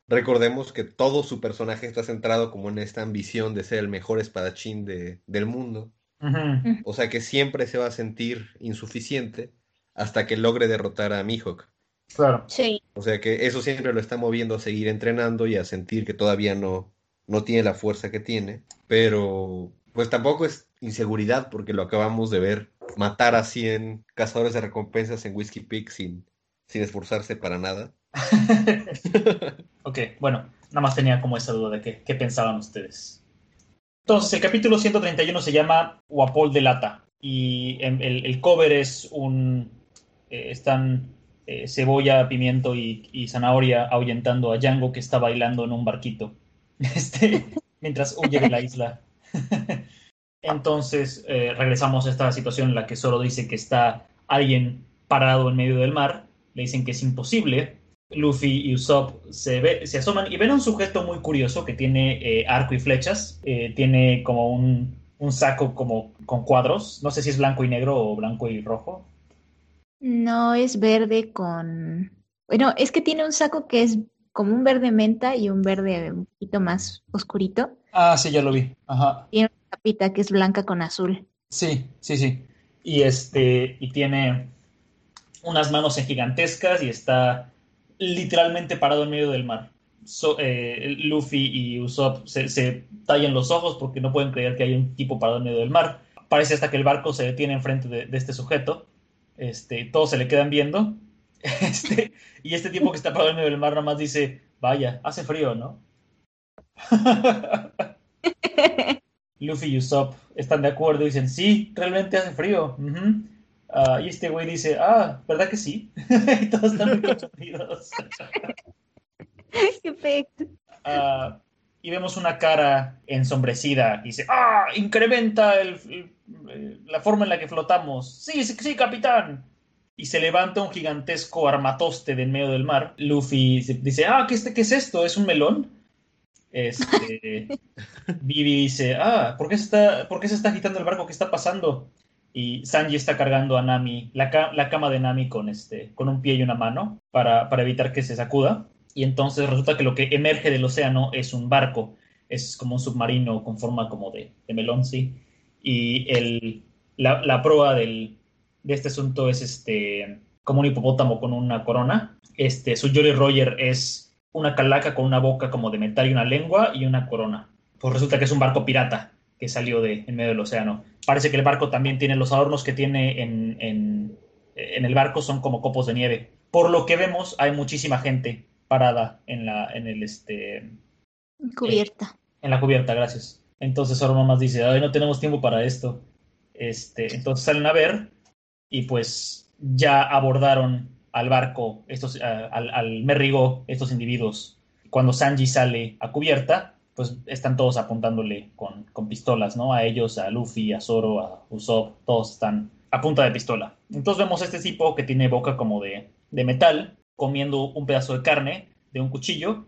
recordemos que todo su personaje está centrado como en esta ambición de ser el mejor espadachín de- del mundo. O sea que siempre se va a sentir insuficiente hasta que logre derrotar a Mihawk. Claro. Sí. O sea que eso siempre lo está moviendo a seguir entrenando y a sentir que todavía no, no tiene la fuerza que tiene. Pero pues tampoco es inseguridad porque lo acabamos de ver matar a 100 cazadores de recompensas en Whiskey Peak sin, sin esforzarse para nada. Ok, bueno, nada más tenía como esa duda de qué, qué pensaban ustedes. Entonces, el capítulo 131 se llama Guapol de Lata y en- el, el cover es un... eh, están eh, cebolla, pimiento y, y zanahoria ahuyentando a Django que está bailando en un barquito este, mientras huye de la isla. Entonces, eh, regresamos a esta situación en la que solo dice que está alguien parado en medio del mar. Le dicen que es imposible. Luffy y Usopp se, ve- se asoman y ven a un sujeto muy curioso que tiene arco y flechas. Tiene como un, un saco como con cuadros. No sé si es blanco y negro o blanco y rojo. No es verde con... Bueno, es que tiene un saco que es como un verde menta y un verde un poquito más oscurito. Ah, sí, ya lo vi. Ajá. Tiene una capita que es blanca con azul. Sí, sí, sí. Y este, y tiene unas manos gigantescas y está literalmente parado en medio del mar. So- eh, Luffy y Usopp se, se tallan los ojos porque no pueden creer que hay un tipo parado en medio del mar. Parece hasta que el barco se detiene enfrente de, de este sujeto. Este, todos se le quedan viendo. Este, y este tipo que está parado en medio del mar nada más dice, vaya, hace frío, ¿no? Luffy y Usopp están de acuerdo y dicen, sí, realmente hace frío. ujú". Ah, y este güey dice, ah, ¿verdad que sí? y todos están muy confundidos. Qué feo. Y vemos una cara ensombrecida y dice, ¡ah! Incrementa el, el- la forma en la que flotamos. Sí, sí, sí, capitán. Y se levanta un gigantesco armatoste de en medio del mar. Luffy dice, ah, ¿qué, es- qué es esto? ¿Es un melón? Este, Vivi dice, ah, ¿por qué, se está, ¿por qué se está agitando el barco? ¿Qué está pasando? Y Sanji está cargando a Nami, la, ca- la cama de Nami con, este, con un pie y una mano para, para evitar que se sacuda. Y entonces resulta que lo que emerge del océano es un barco. Es como un submarino con forma como de, de melón, sí. Y el, la, la proa del, de este asunto es este, como un hipopótamo con una corona. Este, su Jolly Roger es una calaca con una boca como de metal y una lengua y una corona. Pues resulta que es un barco pirata que salió de en medio del océano. Parece que el barco también tiene los adornos que tiene en, en, en el barco son como copos de nieve. Por lo que vemos, hay muchísima gente parada en la, en el este, Cubierta. en la cubierta, gracias. Entonces ahora mamás dice, ay, no tenemos tiempo para esto. Este, entonces salen a ver y pues ya abordaron al barco, estos, a- al, al Merrigo, estos individuos. Cuando Sanji sale a cubierta, pues están todos apuntándole con, con pistolas, ¿no? A ellos, a Luffy, a Zoro, a Usopp, todos están a punta de pistola. Entonces vemos a este tipo que tiene boca como de, de metal, comiendo un pedazo de carne de un cuchillo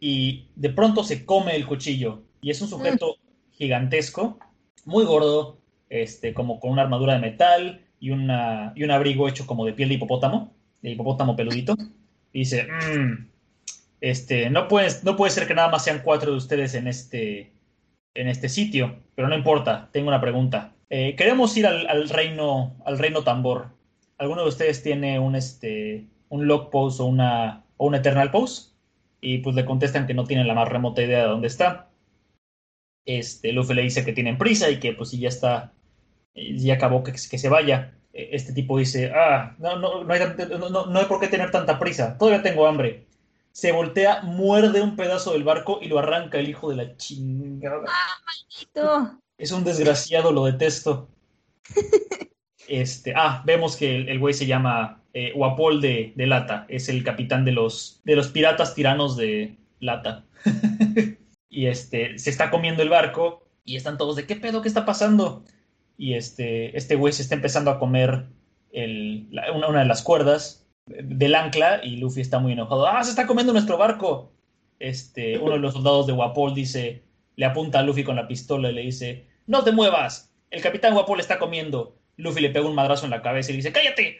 y de pronto se come el cuchillo y es un sujeto gigantesco, muy gordo, este, como con una armadura de metal y, una, y un abrigo hecho como de piel de hipopótamo, de hipopótamo peludito. Y dice, "Mm, este, no, puede, no puede ser que nada más sean cuatro de ustedes en este, en este sitio, pero no importa, tengo una pregunta. Eh, queremos ir al, al reino, al reino tambor. ¿Alguno de ustedes tiene un, este, un log pose o una, o un eternal pose? Y pues le contestan que no tienen la más remota idea de dónde está. Este, Luffy le dice que tienen prisa y que pues si ya está, eh, ya acabó que, que se vaya. Eh, Este tipo dice, ah, no, no, no, hay, no, no- no hay por qué tener tanta prisa, todavía tengo hambre. Se voltea, muerde un pedazo del barco y lo arranca el hijo de la chingada. Tú. Es un desgraciado, lo detesto. Este, ah, vemos que el güey se llama eh, de, Lata. Es el capitán de los, de los piratas tiranos de Lata. y este, se está comiendo el barco y están todos de ¿qué pedo? ¿Qué está pasando? Y este, este güey se está empezando a comer el- una, una de las cuerdas del ancla y Luffy está muy enojado. ¡Ah, se está comiendo nuestro barco! Este, uno de los soldados de Wapol dice, le apunta a Luffy con la pistola y le dice, no te muevas, el capitán Wapol está comiendo. Luffy le pega un madrazo en la cabeza y le dice, cállate.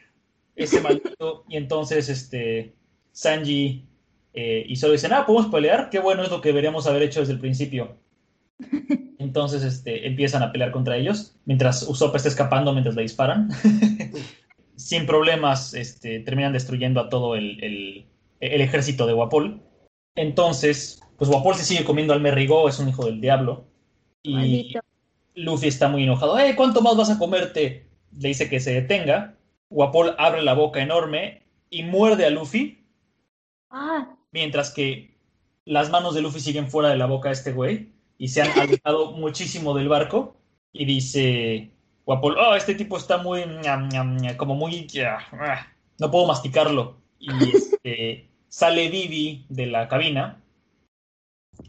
Ese maldito. Y entonces, este, Sanji eh, y Zoro dicen, ah, ¿podemos pelear? Qué bueno es lo que deberíamos haber hecho desde el principio. Entonces, este, empiezan a pelear contra ellos, mientras Usopp está escapando mientras le disparan. Sin problemas, este, terminan destruyendo a todo el, el- el ejército de Wapol. Entonces, pues Wapol se sigue comiendo al Merrigo, es un hijo del diablo. Y Maldito. Luffy está muy enojado. ¡Eh, cuánto más vas a comerte! Le dice que se detenga. Wapol abre la boca enorme y muerde a Luffy, Ah, mientras que las manos de Luffy siguen fuera de la boca de este güey y se han alejado muchísimo del barco. Y dice Wapol, oh, este tipo está muy, ñam, ñam, ñam", como muy, ah, no puedo masticarlo. Y este, sale Vivi de la cabina.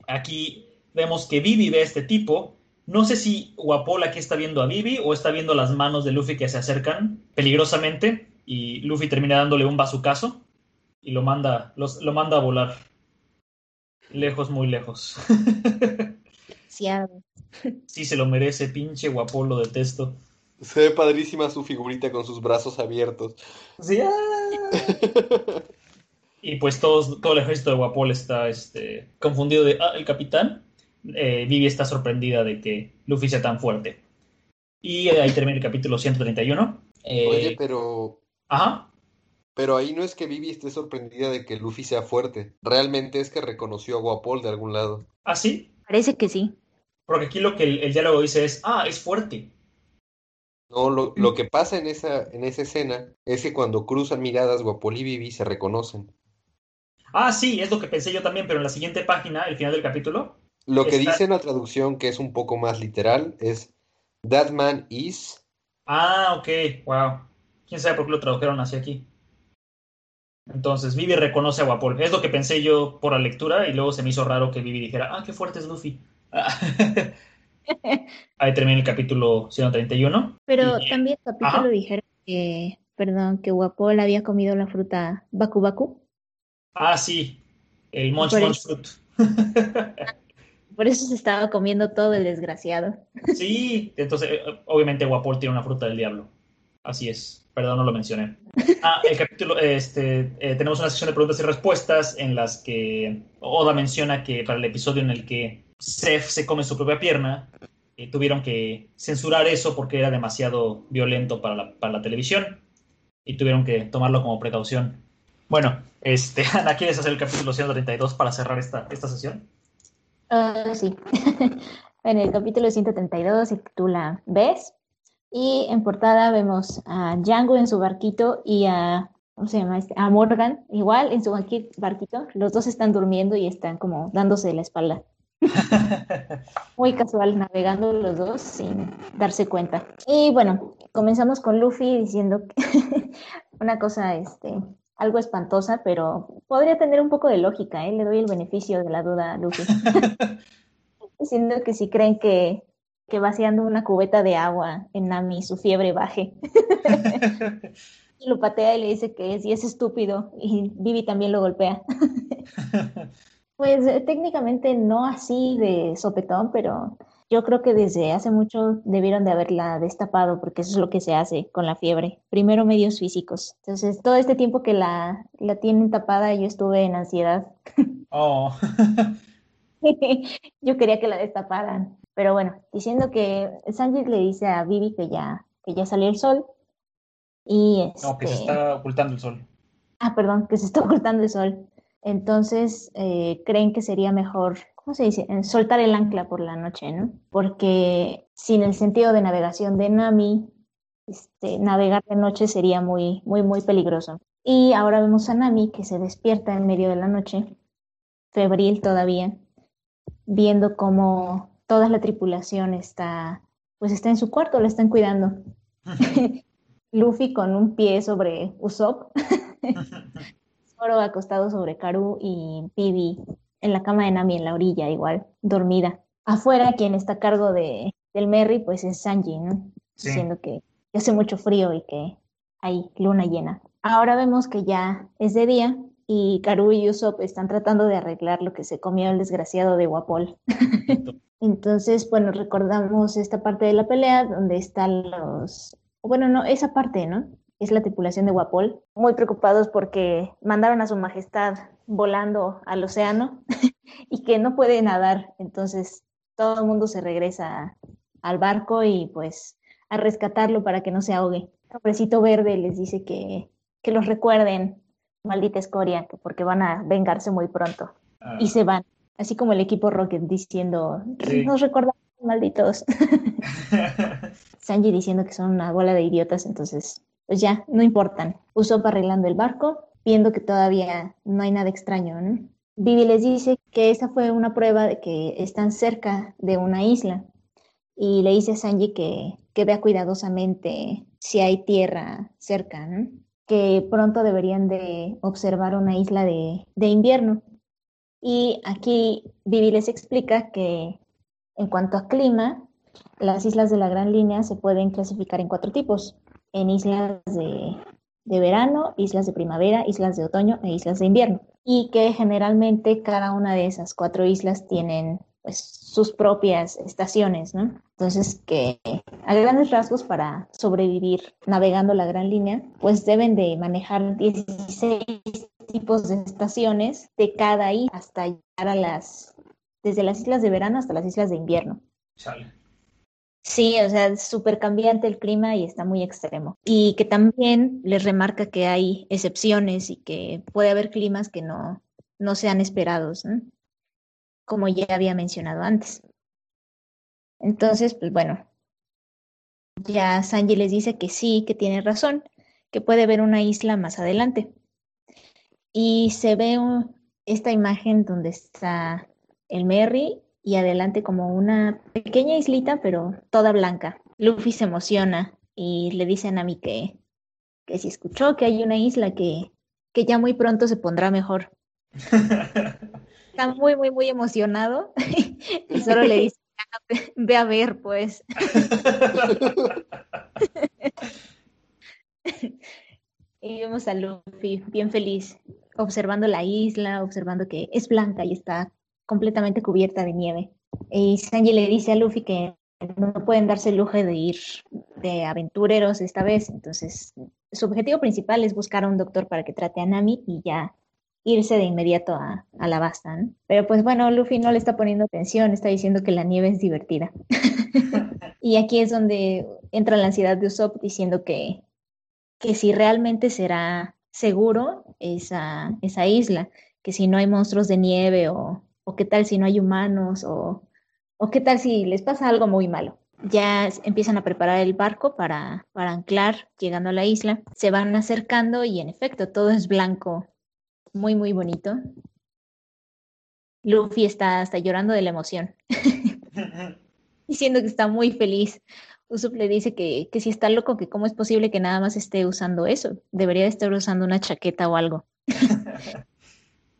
Aquí vemos que Vivi ve a este tipo. No sé si Wapol aquí está viendo a Vivi o está viendo las manos de Luffy que se acercan peligrosamente y Luffy termina dándole un bazucazo y lo manda, los- lo manda a volar. Lejos, muy lejos. sí se lo merece, pinche Wapol, lo detesto. Se ve padrísima su figurita con sus brazos abiertos. Sí, ah. Y pues todos, todo el ejército de Wapol está este, confundido de, ah, el capitán. Eh, Vivi está sorprendida de que Luffy sea tan fuerte. Y ahí termina el capítulo 131. Eh, Oye, pero, Ajá. pero ahí no es que Vivi esté sorprendida de que Luffy sea fuerte. Realmente es que reconoció a Guapol de algún lado. Ah, sí. Parece que sí. Porque aquí lo que el, el diálogo dice es, ah, es fuerte. No, lo, lo que pasa en esa, en esa escena es que cuando cruzan miradas, Guapol y Vivi se reconocen. Ah, sí, es lo que pensé yo también, pero en la siguiente página, el final del capítulo, Lo que Está- dice en la traducción, que es un poco más literal, es That man is. Ah, ok, wow. ¿Quién sabe por qué lo tradujeron hacia aquí? Entonces Vivi reconoce a Guapol. Es lo que pensé yo por la lectura y luego se me hizo raro que Vivi dijera, ah, qué fuerte es Luffy. Ahí termina el capítulo 131. Pero Y- también el capítulo Ajá. dijeron que, perdón, que Guapol había comido la fruta Baku Baku. Ah, sí, el Munch Munch. Fruit. Por eso se estaba comiendo todo el desgraciado. Sí, entonces eh, obviamente Guapol tiene una fruta del diablo. Así es, perdón, no lo mencioné. Ah, el capítulo, este, eh, tenemos una sección de preguntas y respuestas en las que Oda menciona que para el episodio en el que Seth se come su propia pierna, eh, tuvieron que censurar eso porque era demasiado violento para la, para la televisión y tuvieron que tomarlo como precaución. Bueno, este, Ana, ¿quieres hacer el capítulo 132 para cerrar esta, esta sesión? Ah, sí. en el capítulo 132 se titula ¿Ves? Y en portada vemos a Django en su barquito y a, ¿cómo se llama este? A Morgan, igual en su barqui- barquito. Los dos están durmiendo y están como dándose la espalda. Muy casual, navegando los dos sin darse cuenta. Y bueno, comenzamos con Luffy diciendo que una cosa, este, algo espantosa, pero podría tener un poco de lógica, ¿eh? Le doy el beneficio de la duda a Luffy. Diciendo que si creen que, que vaciando una cubeta de agua en Nami su fiebre baje. Lo patea y le dice que sí es estúpido y Vivi también lo golpea. Pues eh, técnicamente no así de sopetón, pero yo creo que desde hace mucho debieron de haberla destapado porque eso es lo que se hace con la fiebre. Primero medios físicos. Entonces, todo este tiempo que la, la tienen tapada, yo estuve en ansiedad. Oh. Yo quería que la destaparan. Pero bueno, diciendo que Sanji le dice a Vivi que ya, que ya salió el sol. Y No, que se este, está ocultando el sol. Ah, perdón, que se está ocultando el sol. Entonces, eh, creen que sería mejor, ¿cómo se dice? Soltar el ancla por la noche, ¿no? Porque sin el sentido de navegación de Nami, este, navegar de noche sería muy, muy, muy peligroso. Y ahora vemos a Nami que se despierta en medio de la noche, febril todavía, viendo cómo toda la tripulación está, pues está en su cuarto, la están cuidando. Luffy con un pie sobre Usopp, Zoro acostado sobre Karu y Vivi en la cama de Nami en la orilla, igual, dormida. Afuera, quien está a cargo de, del Merry, pues es Sanji, ¿no? Sí. Diciendo que hace mucho frío y que hay luna llena. Ahora vemos que ya es de día y Karu y Usopp están tratando de arreglar lo que se comió el desgraciado de Guapol. Entonces, bueno, recordamos esta parte de la pelea donde están los... Bueno, no, esa parte, ¿no? Es la tripulación de Guapol, muy preocupados porque mandaron a su majestad volando al océano y que no puede nadar. Entonces, todo el mundo se regresa al barco y pues a rescatarlo para que no se ahogue. El hombrecito verde les dice que, que los recuerden, maldita escoria, que porque van a vengarse muy pronto. Ah, Y se van, así como el equipo Rocket diciendo, Sí. nos recordamos, malditos. Sanji diciendo que son una bola de idiotas, entonces, pues ya, no importan. Usopp arreglando el barco, viendo que todavía no hay nada extraño, ¿no? Vivi les dice que esa fue una prueba de que están cerca de una isla y le dice a Sanji que, que vea cuidadosamente si hay tierra cerca. Que pronto deberían de observar una isla de, de invierno. Y aquí Vivi les explica que en cuanto a clima, las islas de la Gran Línea se pueden clasificar en cuatro tipos, en islas de, de verano, islas de primavera, islas de otoño e islas de invierno. Y que generalmente cada una de esas cuatro islas tienen pues, sus propias estaciones, ¿no? Entonces que a grandes rasgos para sobrevivir navegando la Gran Línea, pues deben de manejar 16 tipos de estaciones de cada isla hasta llegar a las, desde las islas de verano hasta las islas de invierno. Chale. Sí, o sea, es súper cambiante el clima y está muy extremo. Y que también les remarca que hay excepciones y que puede haber climas que no, no sean esperados. Como ya había mencionado antes. Entonces, pues bueno, ya Sanji les dice que sí, que tiene razón, que puede haber una isla más adelante. Y se ve esta imagen donde está el Merry y adelante como una pequeña islita, pero toda blanca. Luffy se emociona y le dice a Nami que, que si escuchó que hay una isla que, que ya muy pronto se pondrá mejor. Está muy, muy, muy emocionado y solo le dice, ah, ve a ver, pues. y vemos a Luffy bien feliz, observando la isla, observando que es blanca y está completamente cubierta de nieve. Y Sanji le dice a Luffy que no pueden darse el lujo de ir de aventureros esta vez, entonces su objetivo principal es buscar a un doctor para que trate a Nami y ya irse de inmediato a, la basta. Pero pues bueno, Luffy no le está poniendo atención, está diciendo que la nieve es divertida. y aquí es donde entra la ansiedad de Usopp diciendo que, que si realmente será seguro esa, esa isla, que si no hay monstruos de nieve o, o qué tal si no hay humanos o ¿O qué tal si les pasa algo muy malo? Ya empiezan a preparar el barco para, para anclar, llegando a la isla. Se van acercando y en efecto todo es blanco, muy, muy bonito. Luffy está hasta llorando de la emoción, diciendo que está muy feliz. Usopp le dice que, que si está loco, que cómo es posible que nada más esté usando eso. Debería estar usando una chaqueta o algo.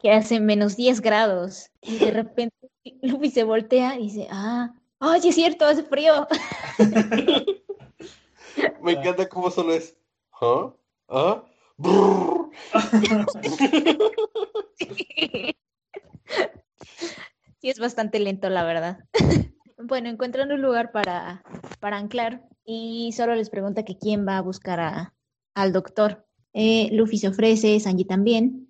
que hace menos 10 grados. Y de repente Luffy se voltea y dice, ah, oye, es cierto, hace frío. Me encanta cómo solo es, ¿ah? ¿ah? sí. es bastante lento, la verdad. Bueno, encuentran un lugar para, para anclar y solo les pregunta que quién va a buscar a, al doctor. Eh, Luffy se ofrece, Sanji también.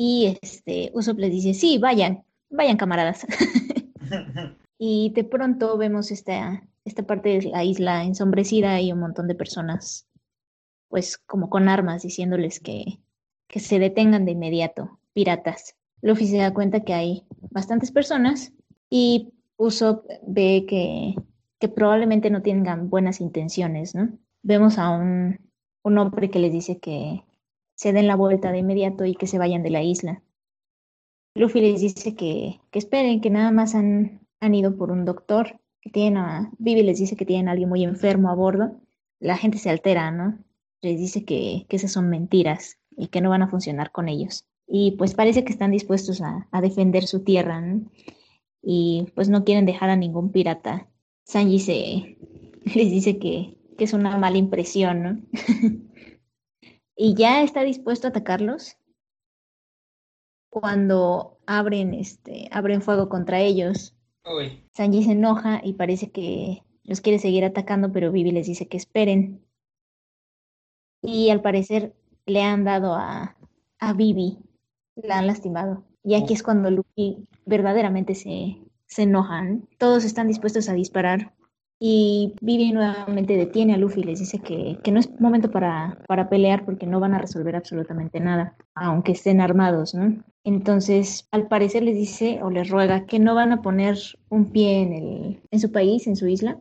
Y este, Usopp les dice, sí, vayan, vayan camaradas. y de pronto vemos esta, esta parte de la isla ensombrecida y un montón de personas, pues como con armas, diciéndoles que, que se detengan de inmediato, piratas. Luffy se da cuenta que hay bastantes personas y Usopp ve que, que probablemente no tengan buenas intenciones, ¿no? Vemos a un, un hombre que les dice que se den la vuelta de inmediato y que se vayan de la isla. Luffy les dice que, que esperen, que nada más han, han, ido por un doctor, que tienen a, Vivi les dice que tienen a alguien muy enfermo a bordo. La gente se altera, ¿no? Les dice que, que esas son mentiras y que no van a funcionar con ellos. Y pues parece que están dispuestos a, a defender su tierra, ¿no? Y pues no quieren dejar a ningún pirata. Sanji se, les dice que, que es una mala impresión, ¿no? y ya está dispuesto a atacarlos cuando abren, este, abren fuego contra ellos. Sanji se enoja y parece que los quiere seguir atacando, pero Vivi les dice que esperen. Y al parecer le han dado a, a Vivi, la han lastimado. Y aquí es cuando Luffy verdaderamente se, se enojan. Todos están dispuestos a disparar y Vivi nuevamente detiene a Luffy y les dice que, que no es momento para, para, pelear porque no van a resolver absolutamente nada, aunque estén armados, ¿no? Entonces, al parecer les dice o les ruega que no van a poner un pie en, el, en su país, en su isla,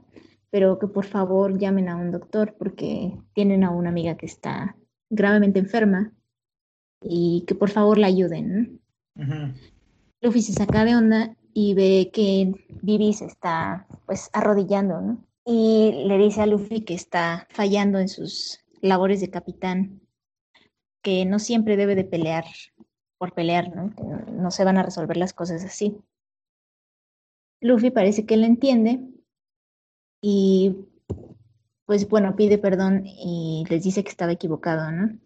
pero que por favor llamen a un doctor porque tienen a una amiga que está gravemente enferma y que por favor la ayuden. ¿no? Luffy se saca de onda y ve que Vivi se está pues arrodillando, ¿no? Y le dice a Luffy que está fallando en sus labores de capitán, que no siempre debe de pelear por pelear, ¿no? Que no se van a resolver las cosas así. Luffy parece que lo entiende y pues bueno, pide perdón y les dice que estaba equivocado, ¿no?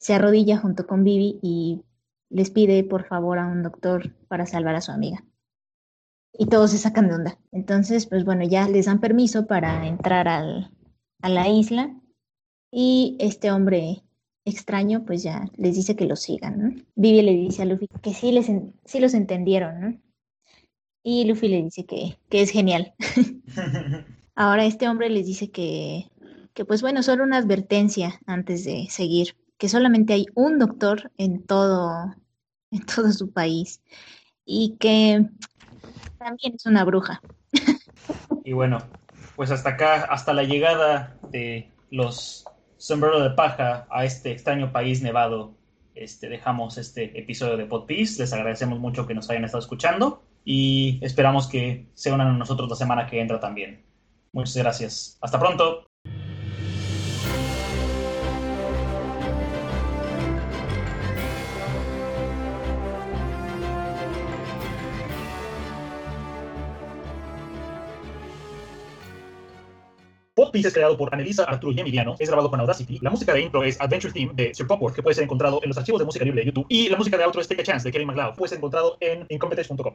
Se arrodilla junto con Vivi y les pide por favor a un doctor para salvar a su amiga y todos se sacan de onda. Entonces, pues bueno, ya les dan permiso para entrar al, a la isla y este hombre extraño pues ya les dice que lo sigan, ¿no? Vivi le dice a Luffy que sí, les sí los entendieron, ¿no? Y Luffy le dice que, que es genial. Ahora este hombre les dice que, que pues bueno, solo una advertencia antes de seguir, que solamente hay un doctor en todo, en todo su país y que también es una bruja. Y bueno, pues hasta acá, hasta la llegada de los sombrero de paja a este extraño país nevado, este, dejamos este episodio de Podpiece. Les agradecemos mucho que nos hayan estado escuchando y esperamos que se unan a nosotros la semana que entra también. Muchas gracias. Hasta pronto. Piece es creado por Anelisa, Arturo y Emiliano. Es grabado con Audacity. La música de intro es Adventure Theme de Sir Popworth, que puede ser encontrado en los archivos de música libre de YouTube. Y la música de outro es Take a Chance de Kevin MacLeod. Puede ser encontrado en incompetence.com.